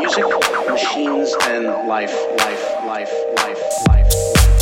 music, machines, and life, life, life, life, life. life.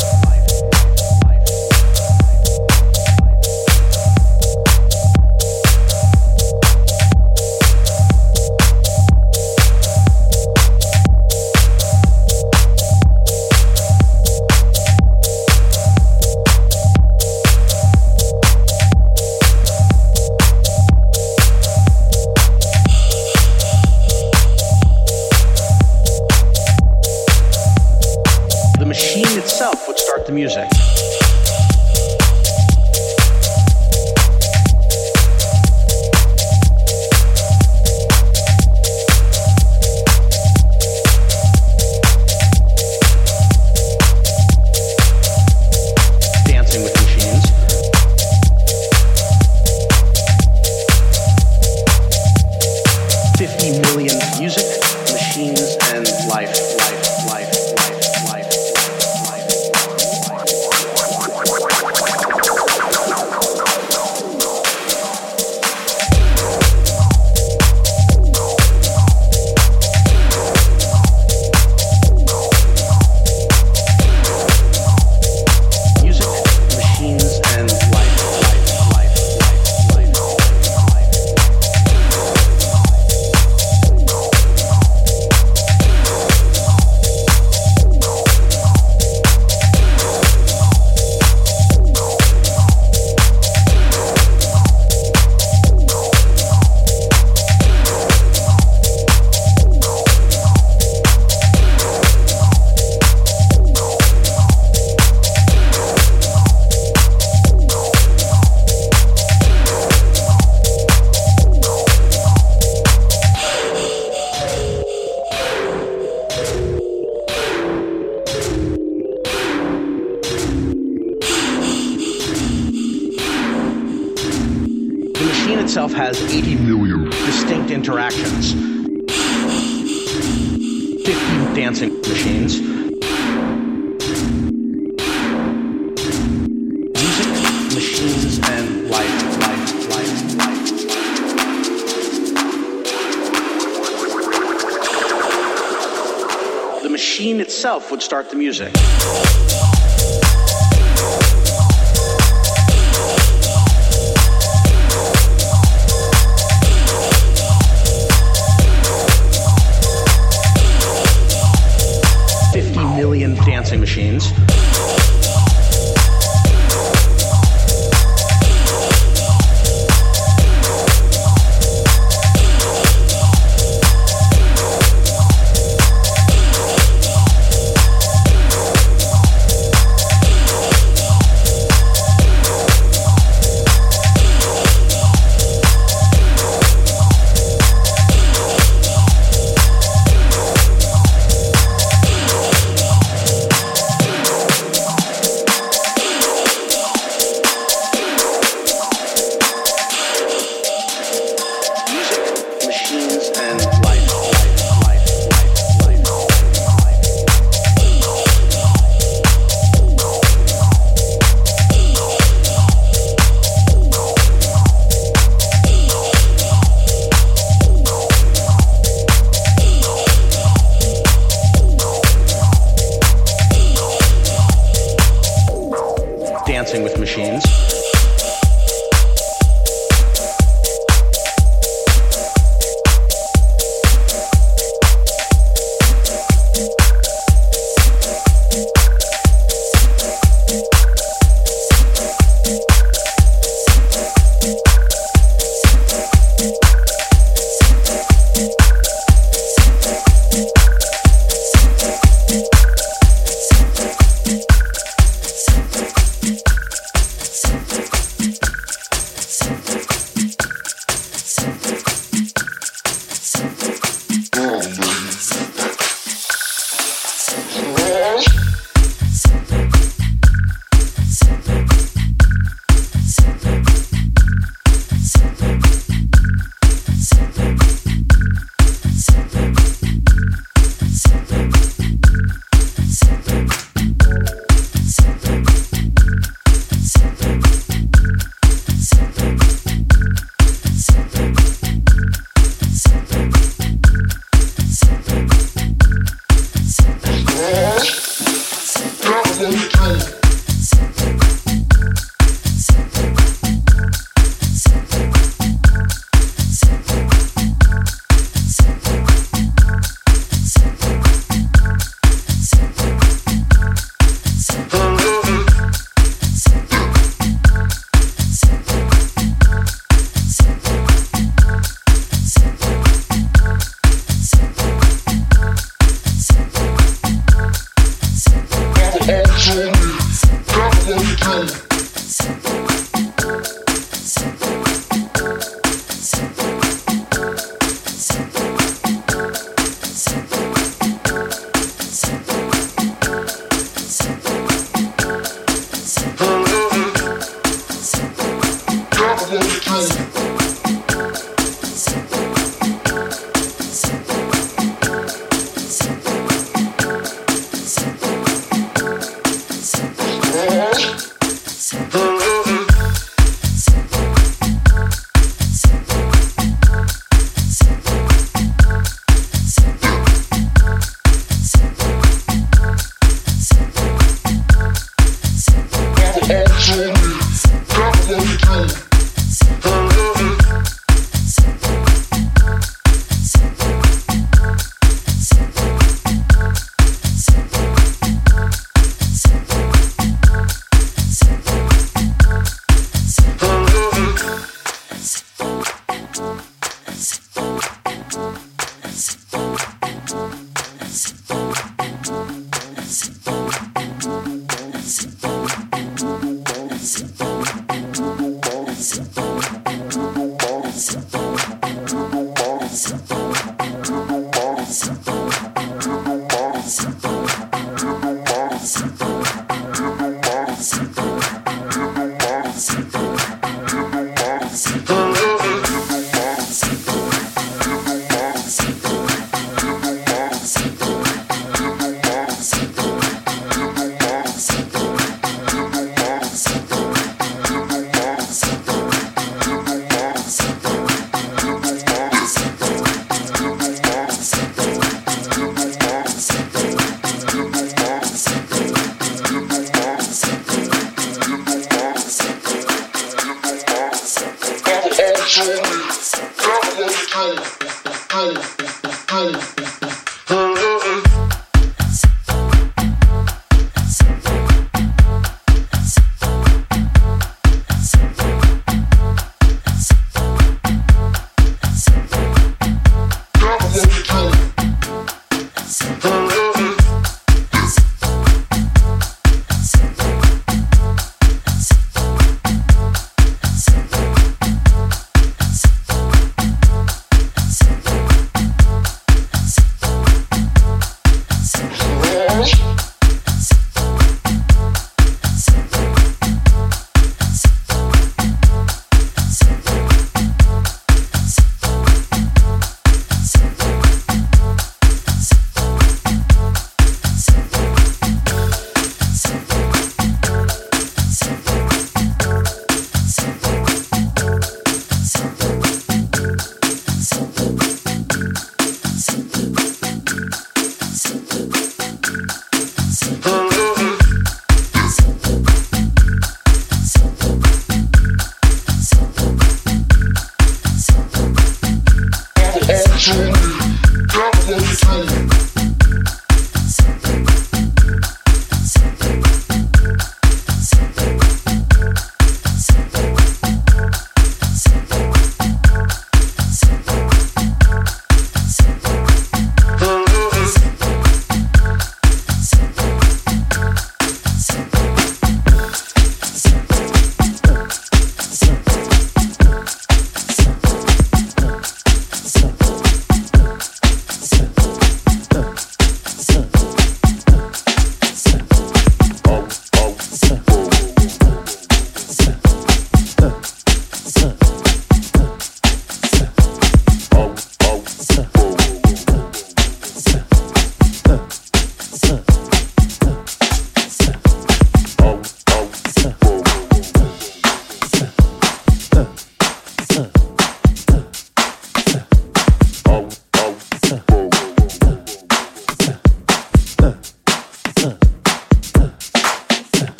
Itself has 80 million distinct interactions. 50 dancing machines. Music, machines, and life, life. The machine itself would start the music.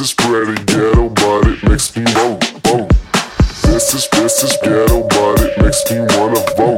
This is pretty ghetto, but it makes me vote, vote. This is, this is ghetto, but it makes me wanna vote.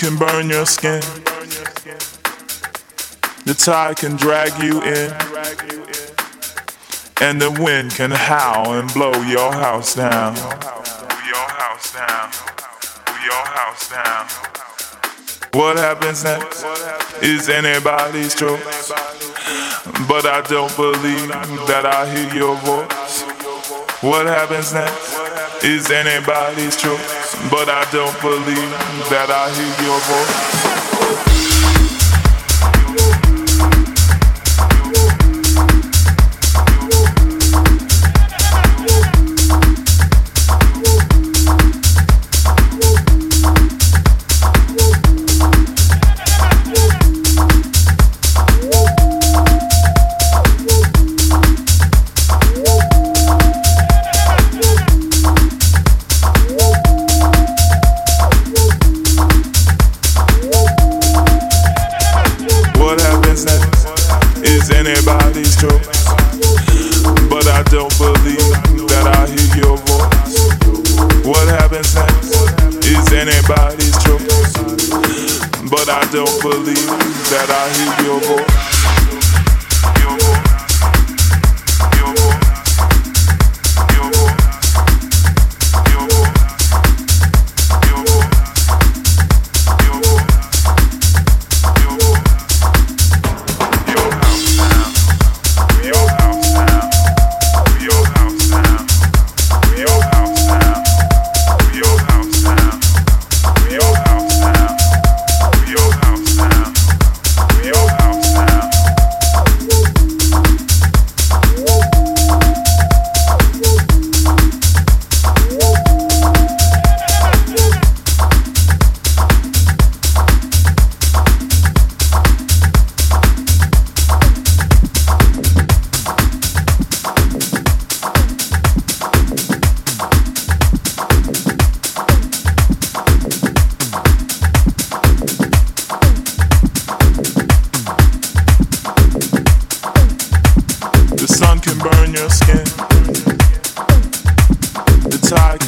can burn your skin. The tide can drag you in. And the wind can howl and blow your house down. Your house down. Your house down. What happens next is anybody's choice. But I don't believe that I hear your voice. What happens next is anybody's choice but I don't believe that I hear your voice.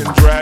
Can drag